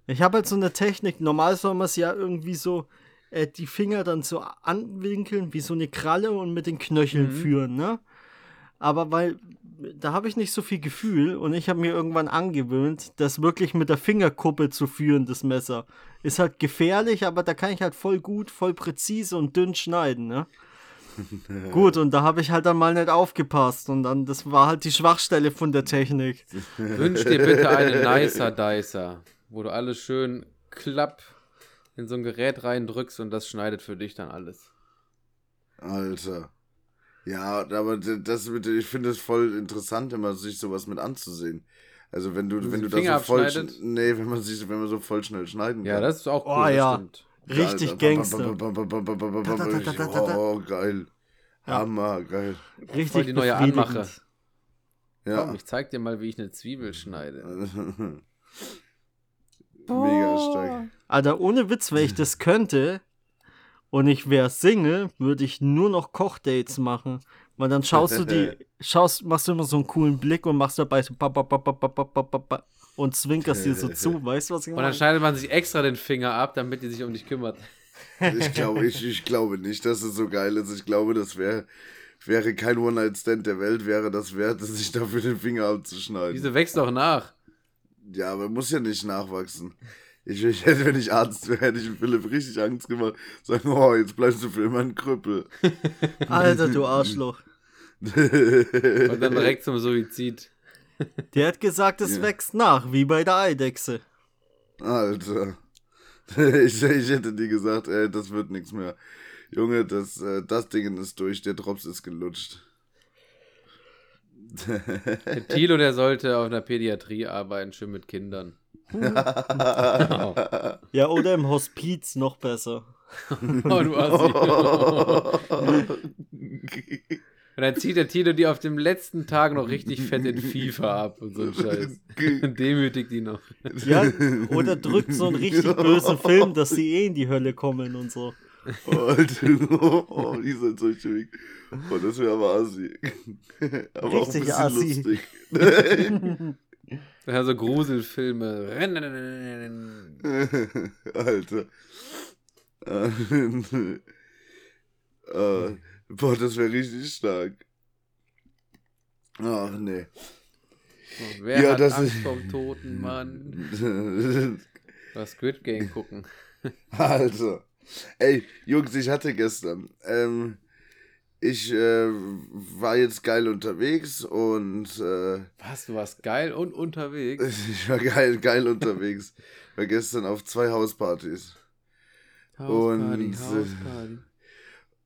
Ich habe halt so eine Technik. Normal soll man es ja irgendwie so äh, die Finger dann so anwinkeln wie so eine Kralle und mit den Knöcheln
Mhm.
führen, ne? Aber weil da habe ich nicht so viel Gefühl und ich habe mir irgendwann angewöhnt, das wirklich mit der Fingerkuppe zu führen, das Messer. Ist halt gefährlich, aber da kann ich halt voll gut, voll präzise und dünn schneiden, ne? Gut, und da habe ich halt dann mal nicht aufgepasst und dann, das war halt die Schwachstelle von der Technik.
Wünsch dir bitte einen Nicer Dicer, wo du alles schön klapp in so ein Gerät reindrückst und das schneidet für dich dann alles.
Alter. Ja, aber das mit, ich finde es voll interessant, immer sich sowas mit anzusehen. Also wenn du,
Wenn
du
den
da
Finger
so voll, nee, wenn man sich, wenn man so voll schnell schneiden
Ja,
kann.
das ist auch cool,
Oh,
das
ja.
stimmt.
Richtig
Alter,
Gangster.
Oh, geil.
Ja.
Hammer, geil.
Richtig
Voll die neue. Anmache.
Ja.
Komm, ich zeig dir mal, wie ich eine Zwiebel schneide.
Mega stark.
Alter, ohne Witz, wenn ich das könnte und ich wäre Single, würde ich nur noch Kochdates machen. Weil dann schaust du die, schaust, machst du immer so einen coolen Blick und machst dabei so ba, ba, ba, ba, ba, ba, ba, ba, ba, und zwinkerst dir so zu. Weißt du, was ich
Und dann
meine?
schneidet man sich extra den Finger ab, damit die sich um dich kümmert.
Ich glaube, ich, ich glaube nicht, dass es so geil ist. Ich glaube, das wäre wäre kein One-Night-Stand der Welt, wäre das wert, sich dafür den Finger abzuschneiden.
Diese wächst doch nach.
Ja, aber muss ja nicht nachwachsen. Ich, ich hätte, wenn ich Arzt wäre, hätte ich Philipp richtig Angst gemacht. Sagen, oh, jetzt bleibst du für immer ein Krüppel.
Alter, du Arschloch.
Und dann direkt zum Suizid.
Der hat gesagt, es
Ja.
wächst nach, wie bei der Eidechse.
Alter. Ich, ich hätte dir gesagt, ey, das wird nichts mehr. Junge, das, äh, das Ding ist durch, der Drops ist gelutscht.
Der Thilo, der sollte auf einer Pädiatrie arbeiten, schön mit Kindern. oh,
Ja, oder im Hospiz noch besser.
du Assi. Und dann zieht der Thilo die auf dem letzten Tag noch richtig fett in FIFA ab und so ein Scheiß. Und demütigt die noch.
Ja, oder drückt so einen richtig bösen Film, dass sie eh in die Hölle kommen und so.
Alter, oh, die sind so schwierig. Oh, das wäre aber assi. Aber auch ein
Richtig
bisschen
assi.
lustig.
Ja, so Gruselfilme.
Alter. Äh, boah, das wäre richtig stark. Ach nee.
Wer
Ja,
hat
das
Angst
ist-
vom toten Mann? Das Squid Game gucken.
Also, ey, Jungs, ich hatte gestern, ähm, ich äh, war jetzt geil unterwegs und äh,
Was, du warst geil und unterwegs?
ich war geil, geil unterwegs. War gestern auf zwei Hauspartys.
Hausparty,
Und, äh,
Hausparty.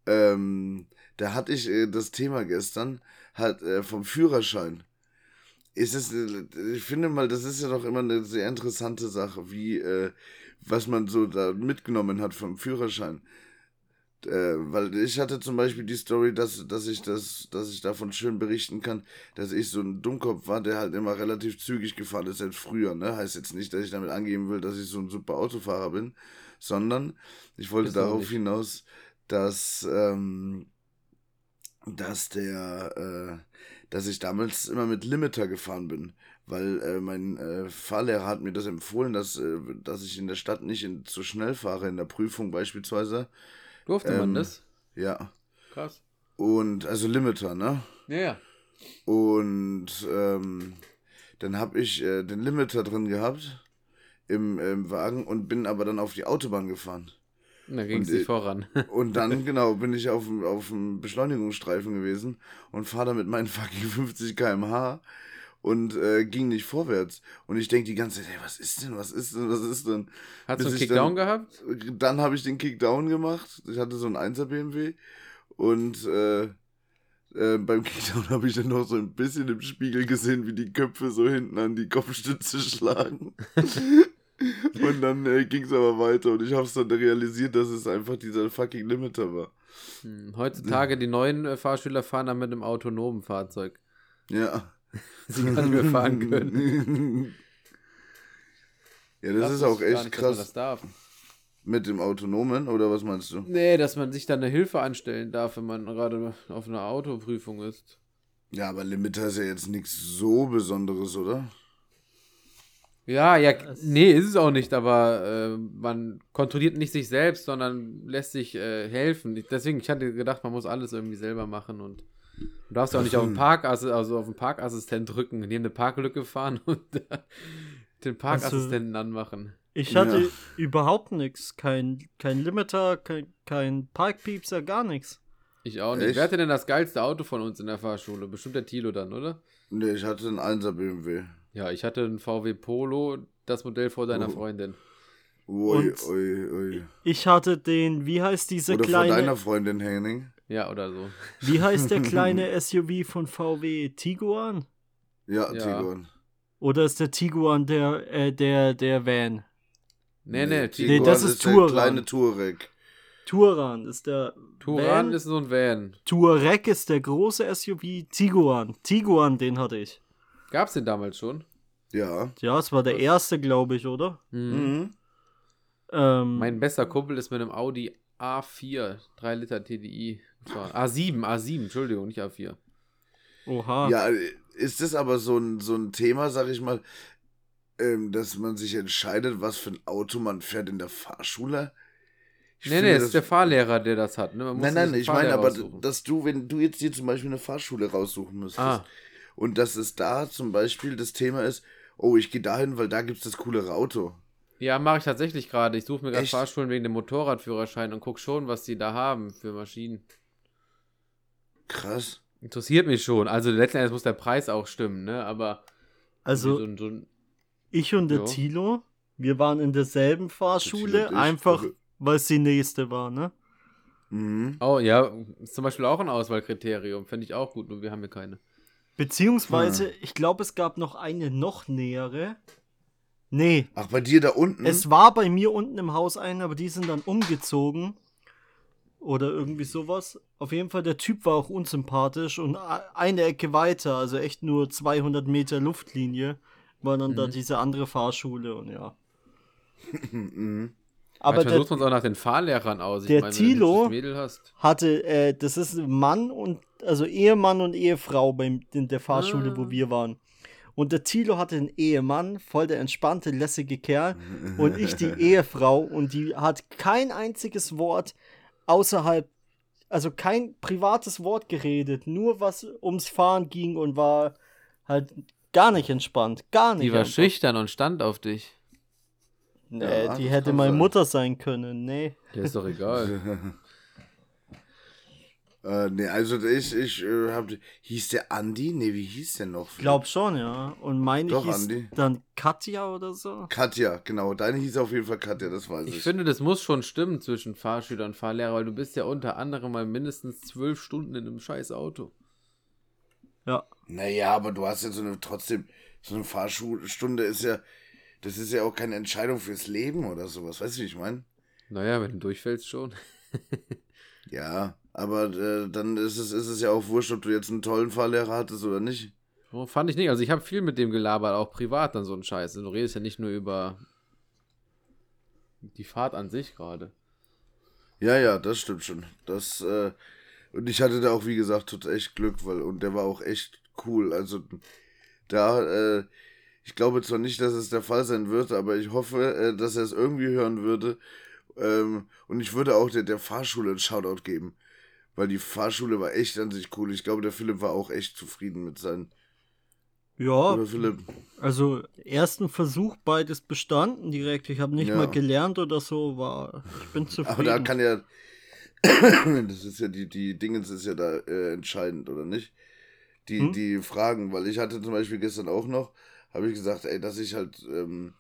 Ähm, da hatte ich äh, das Thema gestern, hat äh, vom Führerschein. Ist es, äh, ich finde mal, das ist ja doch immer eine sehr interessante Sache, wie, äh, was man so da mitgenommen hat vom Führerschein. Äh, weil ich hatte zum Beispiel die Story, dass, dass ich das, dass ich davon schön berichten kann, dass ich so ein Dummkopf war, der halt immer relativ zügig gefahren ist als früher, ne? Heißt jetzt nicht, dass ich damit angeben will, dass ich so ein super Autofahrer bin, sondern ich wollte darauf hinaus, dass, ähm, dass der, äh, dass ich damals immer mit Limiter gefahren bin, weil äh, mein äh, Fahrlehrer hat mir das empfohlen, dass, äh, dass ich in der Stadt nicht in, zu schnell fahre, in der Prüfung beispielsweise.
Durfte man
Ähm,
das?
Ja.
Krass.
Und, also Limiter, ne?
Ja, ja.
Und ähm, dann habe ich äh, den Limiter drin gehabt im, im Wagen und bin aber dann auf die Autobahn gefahren.
Dann ging es nicht
äh,
voran.
Und dann, genau, bin ich auf, dem- auf dem Beschleunigungsstreifen gewesen und fahre da mit meinen fucking 50 km/h und äh, ging nicht vorwärts. Und ich denke die ganze Zeit, hey, was ist denn, was ist denn, was ist denn?
Hast du einen Kickdown
dann-
gehabt?
Dann habe ich den Kickdown gemacht. Ich hatte so einen 1er BMW und äh, äh, beim Kickdown habe ich dann noch so ein bisschen im Spiegel gesehen, wie die Köpfe so hinten an die Kopfstütze schlagen. und dann äh, ging es aber weiter und ich habe es dann realisiert, dass es einfach dieser fucking Limiter war.
Hm, Heutzutage die neuen äh, Fahrschüler fahren dann mit einem autonomen Fahrzeug.
Ja.
Sie gar nicht mehr fahren können.
ja, das, ist
wusste
auch echt
nicht, dass man
krass.
Das darf.
Mit dem Autonomen, oder was meinst du?
Nee, dass man sich dann eine Hilfe anstellen darf, wenn man gerade auf einer Autoprüfung ist.
Ja, aber Limiter ist ja jetzt nichts so Besonderes, oder?
Ja, ja, nee, ist es auch nicht, aber äh, man kontrolliert nicht sich selbst, sondern lässt sich äh, helfen. Deswegen, ich hatte gedacht, man muss alles irgendwie selber machen und du darfst ja auch nicht auf den Parkass also auf den Parkassistent drücken, neben eine Parklücke fahren und äh, den Parkassistenten anmachen.
Ich hatte
Ja.
überhaupt nichts. Kein, kein Limiter, kein, kein Parkpiepser, gar nichts.
Ich auch nicht.
Echt?
Wer hatte denn das geilste Auto von uns in der Fahrschule? Bestimmt der Tilo dann, oder?
Nee, ich hatte einen 1er BMW.
Ja, ich hatte einen VW Polo, das Modell vor deiner
Oh.
Freundin.
Ui, ui, ui.
Ich hatte den, wie heißt diese
Oder von deiner
kleine,
Freundin Henning.
Ja, oder so.
wie heißt der kleine SUV von VW? Tiguan?
Ja,
Ja.
Tiguan.
Oder ist der Tiguan der, äh, der, der Van?
Nee, nee,
Nee, das ist
der
Touran.
kleine Touareg.
Turan ist der
Turan
Van.
ist so ein Van.
Touareg ist der große SUV. Tiguan. Tiguan, den hatte ich.
Gab's den damals schon?
Ja.
Ja, es war der
Was?
erste, glaube ich, oder?
Mhm.
Ähm,
Mein bester Kumpel ist mit einem Audi A4, 3 Liter TDI gefahren. A7, A7, Entschuldigung, nicht A4.
oha.
Ja, ist das aber so ein, so ein Thema, sag ich mal, ähm, dass man sich entscheidet, was für ein Auto man fährt in der Fahrschule? Ich
nee,
finde
nee, es
das-
ist der Fahrlehrer, der das hat. Ne? Man muss
Nein, nein, ich meine aber, dass du, wenn du jetzt dir zum Beispiel eine Fahrschule raussuchen müsstest
Ah,
und dass es da zum Beispiel das Thema ist, oh, ich gehe dahin, weil da gibt es das coolere Auto.
ja, mache ich tatsächlich gerade. Ich suche mir gerade? Fahrschulen wegen dem Motorradführerschein und guck schon, was die da haben für Maschinen.
Krass.
Interessiert mich schon. Also letzten Endes muss der Preis auch stimmen, ne? Aber
Also,
so, ein- so ein,
ich und der
Ja.
Tilo, wir waren in derselben Fahrschule,
ich.
einfach weil es die nächste war, ne?
Mhm.
Oh ja, ist zum Beispiel auch ein Auswahlkriterium. Fände ich auch gut, nur wir haben hier keine.
Beziehungsweise,
Hm.
ich glaube, es gab noch eine noch nähere. Nee,
Ach, bei dir da unten?
es war bei mir unten im Haus eine, aber die sind dann umgezogen. Oder irgendwie sowas. Auf jeden Fall, der Typ war auch unsympathisch und eine Ecke weiter, also echt nur 200 Meter Luftlinie, war dann da
Mhm.
diese andere Fahrschule und ja.
mhm.
Aber
Manchmal
der
es auch nach den Fahrlehrern aus. Ich
der
meine, hast.
hatte, äh, das ist Mann und, also Ehemann und Ehefrau beim, in der Fahrschule,
Ah.
wo wir waren. Und der Thilo hatte einen Ehemann, voll der entspannte, lässige Kerl. Und ich die Ehefrau und die hat kein einziges Wort außerhalb, also kein privates Wort geredet, nur was ums Fahren ging und war halt gar nicht entspannt. Gar nicht.
Die war
einfach.
schüchtern und stand auf dich.
Nee,
Ja,
die
das
hätte meine
sein.
Mutter sein können. Nee.
Ja, ist doch egal.
äh, nee, also ich, ich äh, hab, hieß der Andi? Nee, wie hieß der noch?
Glaub schon, ja. Und meine
Doch,
hieß
Andi.
dann Katja oder so.
Katja, genau. Deine hieß auf jeden Fall Katja, das weiß ich.
Ich finde, das muss schon stimmen zwischen Fahrschüler und Fahrlehrer, weil du bist ja unter anderem mal mindestens zwölf Stunden in einem scheiß Auto.
Ja.
Naja, aber du hast ja so eine, trotzdem, so eine Fahrstunde ist ja, das ist ja auch keine Entscheidung fürs Leben oder sowas. Weißt du, wie ich meine?
Naja, wenn du durchfällst schon.
Ja, aber äh, dann ist es, ist es ja auch wurscht, ob du jetzt einen tollen Fahrlehrer hattest oder nicht.
Oh, fand ich nicht. Also ich habe viel mit dem gelabert, auch privat dann so ein Scheiß. Du redest ja nicht nur über die Fahrt an sich gerade.
Ja, ja, das stimmt schon. Das, äh, Und ich hatte da auch, wie gesagt, total echt Glück, weil, und der war auch echt cool. Also da, äh, ich glaube zwar nicht, dass es der Fall sein wird, aber ich hoffe, äh, dass er es irgendwie hören würde. Ähm, und ich würde auch der, der Fahrschule einen Shoutout geben. Weil die Fahrschule war echt an sich cool. Ich glaube, der Philipp war auch echt zufrieden mit seinen.
Ja,
Oder Philipp?
also ersten Versuch beides bestanden direkt. Ich habe nicht
Ja.
mal gelernt oder so, war ich bin zufrieden.
Aber da kann ja. das ist ja die, die Dingens ist ja da äh, entscheidend, oder nicht? Die,
Hm?
die Fragen, weil ich hatte zum Beispiel gestern auch noch, habe ich gesagt, ey, dass ich halt ähm,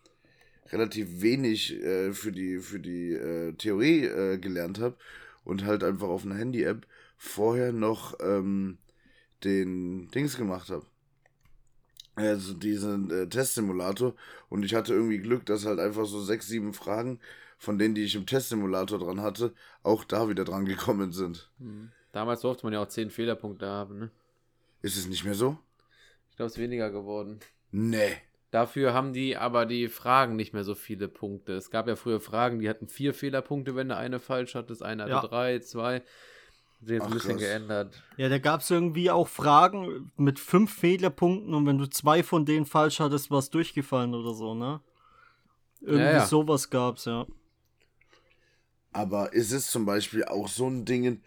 relativ wenig äh, für die, für die äh, Theorie äh, gelernt habe und halt einfach auf einer Handy-App vorher noch ähm, den Dings gemacht habe. Also diesen äh, Testsimulator und ich hatte irgendwie Glück, dass halt einfach so sechs, sieben Fragen von denen, die ich im Testsimulator dran hatte, auch da wieder dran gekommen sind.
Hm. Damals durfte man ja auch 10 Fehlerpunkte haben, ne?
Ist es nicht mehr so?
Ich glaube, es ist weniger geworden.
Nee.
Dafür haben die aber die Fragen nicht mehr so viele Punkte. Es gab ja früher Fragen, die hatten vier Fehlerpunkte, wenn du eine falsch hattest. Eine hatte
Ja.
drei, zwei. Hat sich jetzt
Ach,
ein bisschen
krass.
geändert.
Ja, da gab es irgendwie auch Fragen mit fünf Fehlerpunkten und wenn du zwei von denen falsch hattest, war es durchgefallen oder so, ne? Irgendwie
Ja, ja.
sowas gab's, ja.
Aber ist es zum Beispiel auch so ein Ding,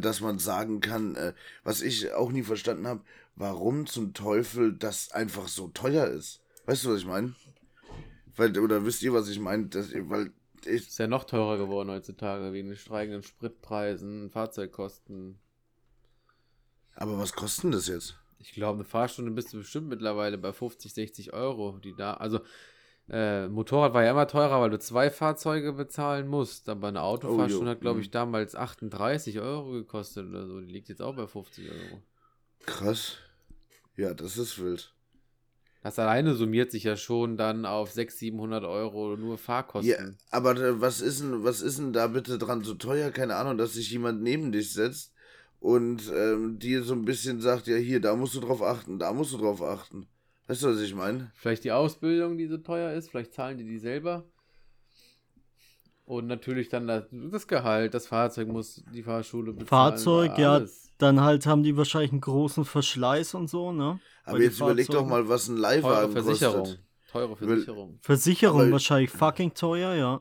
dass man sagen kann, äh, was ich auch nie verstanden habe, warum zum Teufel das einfach so teuer ist? Weißt du, was ich meine? Weil, oder wisst ihr, was ich meine? Das- Weil ich,
Ist ja noch teurer geworden heutzutage, wegen den steigenden Spritpreisen, Fahrzeugkosten.
aber was kostet denn das jetzt?
Ich glaube, eine Fahrstunde bist du bestimmt mittlerweile bei 50, 60 Euro, die da. Also, äh, Motorrad war ja immer teurer, weil du zwei Fahrzeuge bezahlen musst. Aber eine Autofahrstunde
jo,
hat, glaube
mhm.
ich, damals 38 Euro gekostet oder so. Die liegt jetzt auch bei 50 Euro.
Krass. Ja, das ist wild.
Das alleine summiert sich ja schon dann auf 600, 700 Euro nur
Ja,
Fahrkosten.
aber äh, was ist denn, was ist denn da bitte dran so teuer? Keine Ahnung, dass sich jemand neben dich setzt und ähm, dir so ein bisschen sagt, ja hier, da musst du drauf achten, da musst du drauf achten. Weißt du, was ich meine?
Vielleicht die Ausbildung, die so teuer ist, vielleicht zahlen die die selber. Und natürlich dann das, das Gehalt, das Fahrzeug muss die Fahrschule bezahlen.
Fahrzeug, ja, dann halt haben die wahrscheinlich einen großen Verschleiß und so, ne?
Aber
Weil
jetzt überleg doch mal, was ein
Teure
Leihwagen
Versicherung.
kostet.
Teure Versicherung.
Versicherung
Aber-
wahrscheinlich fucking teuer, ja.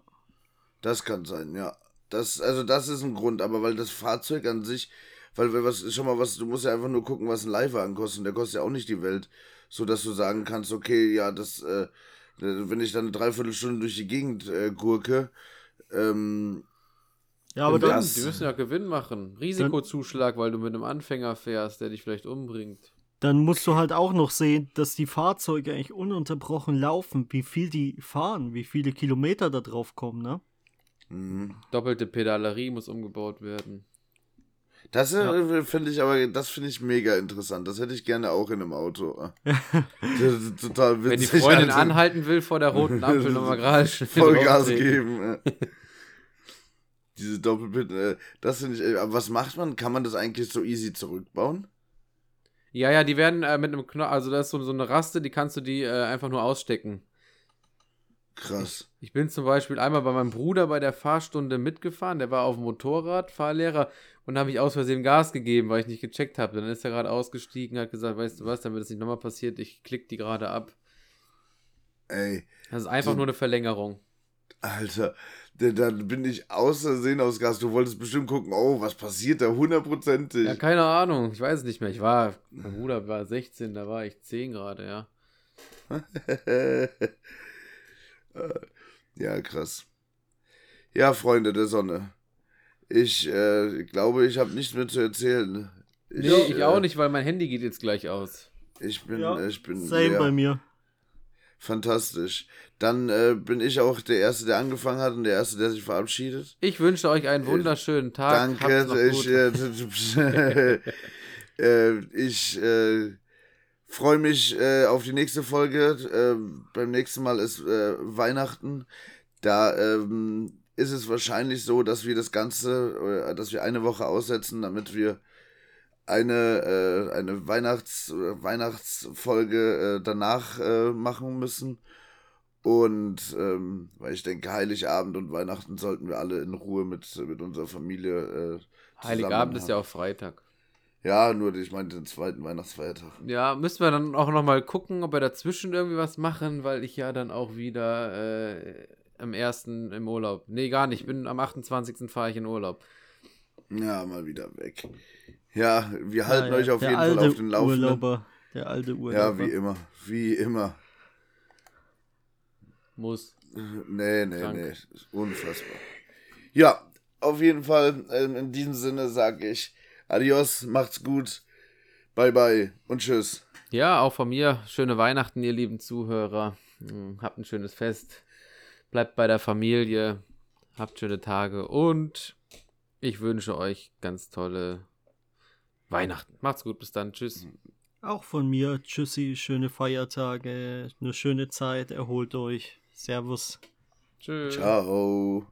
Das kann sein, ja. Das, also das ist ein Grund, aber weil das Fahrzeug an sich, weil weil was, schon mal was, du musst ja einfach nur gucken, was ein Leihwagen kostet. Und der kostet ja auch nicht die Welt, so dass du sagen kannst, okay, ja, das, äh, wenn ich dann eine Dreiviertelstunde durch die Gegend äh, gurke, ähm,
Ja, aber dann,
Das-
Die müssen ja Gewinn machen. Risikozuschlag, weil du mit einem Anfänger fährst, der dich vielleicht umbringt.
dann musst du halt auch noch sehen, dass die Fahrzeuge eigentlich ununterbrochen laufen, wie viel die fahren, wie viele Kilometer da drauf kommen, ne?
mh.
Doppelte Pedalerie muss umgebaut werden.
das äh,
Ja.
finde ich aber, das finde ich mega interessant. Das hätte ich gerne auch in einem Auto. total witzig.
Wenn die Freundin
also.
anhalten will vor der roten Ampel, nochmal gerade
Vollgas geben. Diese Doppelpit, äh, das finde ich, äh, aber was macht man? Kann man das eigentlich so easy zurückbauen?
Ja, ja, die werden äh, mit einem Knopf, also da ist so, so eine Raste, die kannst du die äh, einfach nur ausstecken.
Krass.
Ich bin zum Beispiel einmal bei meinem Bruder bei der Fahrstunde mitgefahren, der war auf dem Motorrad, Fahrlehrer, und habe ich aus Versehen Gas gegeben, weil ich nicht gecheckt habe. Dann ist er gerade ausgestiegen, hat gesagt, weißt du was, damit es nicht nochmal passiert, ich klick die gerade ab.
Ey,
Das ist einfach
So-
nur eine Verlängerung.
Alter, dann bin ich aus Versehen aus Gas. Du wolltest bestimmt gucken, oh, was passiert da hundertprozentig.
Ja, keine Ahnung, ich weiß es nicht mehr. Ich war, mein Bruder war 16, da war ich 10 gerade, ja.
ja, krass. Ja, Freunde der Sonne. Ich äh, glaube, ich habe nichts mehr zu erzählen.
Nee, ich
äh,
auch nicht, weil mein Handy geht jetzt gleich aus.
Ich bin,
Ja,
ich bin
Same
leer.
bei mir.
Fantastisch. Dann äh, bin ich auch der Erste, der angefangen hat und der Erste, der sich verabschiedet.
Ich wünsche euch einen wunderschönen Tag.
Danke.
Habt's noch
Ich, äh, äh, ich äh, freue mich äh, auf die nächste Folge. Äh, beim nächsten Mal ist äh, Weihnachten. Da ähm, ist es wahrscheinlich so, dass wir das Ganze, äh, dass wir eine Woche aussetzen, damit wir eine, äh, eine Weihnachts, Weihnachtsfolge äh, danach äh, machen müssen. Und ähm, weil ich denke, Heiligabend und Weihnachten sollten wir alle in Ruhe mit, mit unserer Familie. Äh,
Heiligabend ist ja auch Freitag.
Ja, nur ich meinte den zweiten Weihnachtsfeiertag.
Ja, müssen wir dann auch nochmal gucken, ob wir dazwischen irgendwie was machen, weil ich ja dann auch wieder äh, am 1. im Urlaub. Nee, gar nicht. Ich bin am 28. fahre ich in Urlaub.
Ja, mal wieder weg. Ja, wir halten
Ja, ja,
euch auf
der
jeden Fall auf den Laufenden.
Urlauber. Der alte Urlauber.
Ja, wie immer. Wie immer.
Muss.
Nee, nee,
Krank.
nee. Ist Unfassbar. Ja, auf jeden Fall. ähm, In diesem Sinne sage ich Adios, macht's gut. Bye, bye und tschüss.
Ja, auch von mir. Schöne Weihnachten, ihr lieben Zuhörer. Hm, Habt ein schönes Fest. Bleibt bei der Familie. Habt schöne Tage. Und ich wünsche euch ganz tolle Weihnachten. Macht's gut. Bis dann. Tschüss.
Auch von mir. Tschüssi, schöne Feiertage, eine schöne Zeit, erholt euch. Servus.
Tschüss.
Ciao.